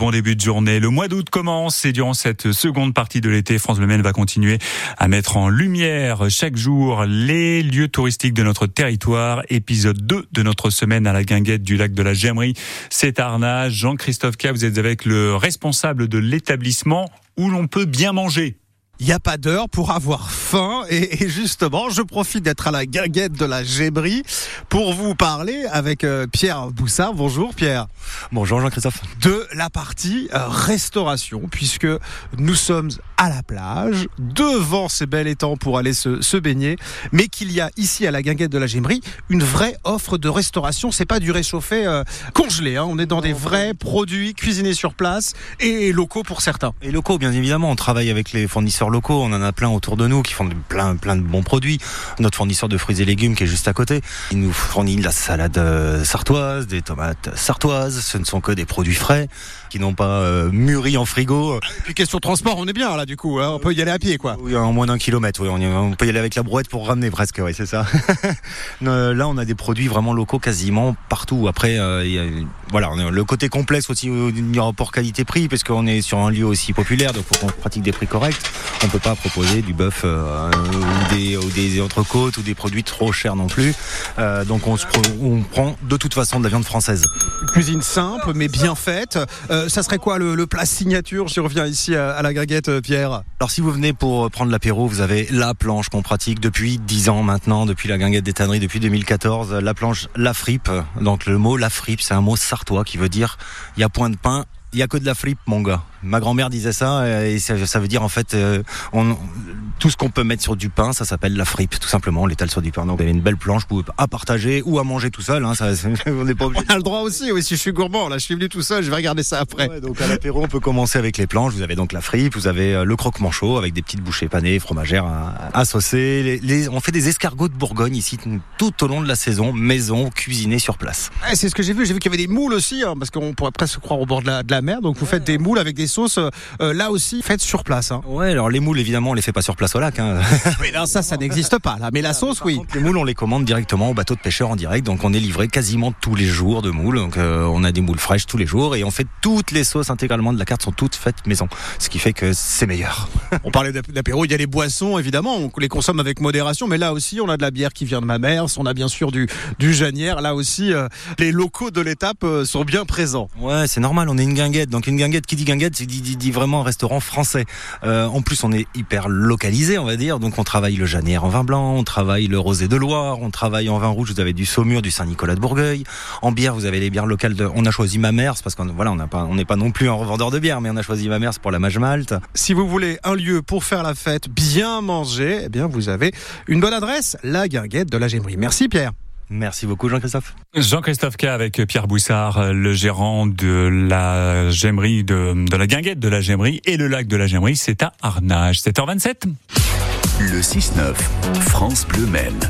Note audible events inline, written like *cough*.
Bon début de journée. Le mois d'août commence et durant cette seconde partie de l'été, France Bleu va continuer à mettre en lumière chaque jour les lieux touristiques de notre territoire. Épisode 2 de notre semaine à la guinguette du lac de la Gemmerie. C'est Arnage. Jean-Christophe K, vous êtes avec le responsable de l'établissement où l'on peut bien manger. Il n'y a pas d'heure pour avoir et, justement, je profite d'être à la guinguette de la Gébrie pour vous parler avec euh, Pierre Boussard. Bonjour Pierre. Bonjour Jean-Christophe. De la partie euh, restauration, puisque nous sommes à la plage, devant ces bels étangs pour aller se, baigner, mais qu'il y a ici à la guinguette de la Gébrie une vraie offre de restauration. C'est pas du réchauffé euh, congelé, hein. on est dans des vrais produits cuisinés sur place et locaux pour certains. Et locaux, bien évidemment. On travaille avec les fournisseurs locaux, on en a plein autour de nous qui font plein, plein de bons produits. Notre fournisseur de fruits et légumes qui est juste à côté, il nous fournit de la salade euh, sartoise, des tomates sartoises. Ce ne sont que des produits frais qui n'ont pas euh, mûri en frigo. Et puis question transport, on est bien là du coup, hein. on peut y aller à pied quoi. Oui, en moins d'un kilomètre, oui, on, peut y aller avec la brouette pour ramener presque, oui, c'est ça. *laughs* Euh, là, on a des produits vraiment locaux quasiment partout. Après, voilà, on le côté complexe aussi du rapport qualité-prix, parce qu'on est sur un lieu aussi populaire, donc faut qu'on pratique des prix corrects on peut pas proposer du bœuf euh, ou, des, ou des entrecôtes ou des produits trop chers non plus. Euh, donc on, se, on prend de toute façon de la viande française. Cuisine simple mais bien faite. Euh, ça serait quoi le, plat signature? Je reviens ici à, la gaguette, Pierre. Alors si vous venez pour prendre l'apéro, vous avez la planche qu'on pratique depuis 10 ans maintenant, depuis la guinguette des tanneries, depuis 2014. La planche La Fripe. Donc le mot La Fripe, c'est un mot sartois qui veut dire il y a point de pain, il y a que de la fripe, mon gars. Ma grand-mère disait ça et ça, veut dire en fait euh, on, tout ce qu'on peut mettre sur du pain, ça s'appelle la fripe, tout simplement. On l'étale sur du pain. Donc vous avez une belle planche à partager ou à manger tout seul. Hein, ça, *laughs* on n'est pas obligé. On a le droit aussi. Oui, si je suis gourmand, là, je suis venu tout seul. Je vais regarder ça après. Ouais, donc à l'apéro, on peut commencer avec les planches. Vous avez donc la fripe, vous avez euh, le croque-manchot avec des petites bouchées panées, fromagères à, saucer. Les, on fait des escargots de Bourgogne ici tout au long de la saison, maison, cuisinés sur place. c'est ce que j'ai vu. J'ai vu qu'il y avait des moules aussi, hein, parce qu'on pourrait presque croire au bord de la, de la mer. Donc vous faites des moules avec des sauces. Euh, là aussi faites sur place. Hein. Ouais, alors les moules évidemment on les fait pas sur place au lac. Hein. *laughs* Mais ça, ça n'existe pas là. Mais la sauce, oui. les moules on les commande directement au bateau de pêcheurs en direct, donc on est livré quasiment tous les jours de moules. Donc euh, on a des moules fraîches tous les jours et on fait toutes les sauces intégralement de la carte sont toutes faites maison, ce qui fait que c'est meilleur. *laughs* on parlait d'apéro, il y a les boissons évidemment, on les consomme avec modération, mais là aussi on a de la bière qui vient de ma mère, on a bien sûr du du Janière. Là aussi euh, les locaux de l'étape sont bien présents. Ouais, c'est normal, on est une guinguette, donc une guinguette qui dit guinguette, c'est dit, vraiment restaurant français. Euh, en plus, on est hyper localisé, on va dire. Donc, on travaille le Janière en vin blanc, on travaille le Rosé de Loire, on travaille en vin rouge. Vous avez du Saumur, du Saint-Nicolas de Bourgueil. En bière, vous avez les bières locales. De... On a choisi Mamers parce qu'on voilà, on n'a pas, on n'est pas non plus un revendeur de bière, mais on a choisi Mamers pour la Mage Malte. Si vous voulez un lieu pour faire la fête, bien manger, eh bien, vous avez une bonne adresse, la Guinguette de la Gémerie. Merci Pierre. Merci beaucoup Jean-Christophe. Jean-Christophe K avec Pierre Boussard, le gérant de la Gemmerie, de, de, la guinguette de la Gemmerie et le lac de la Gemmerie, c'est à Arnage. 7h27. Le 6-9, France Bleu Maine.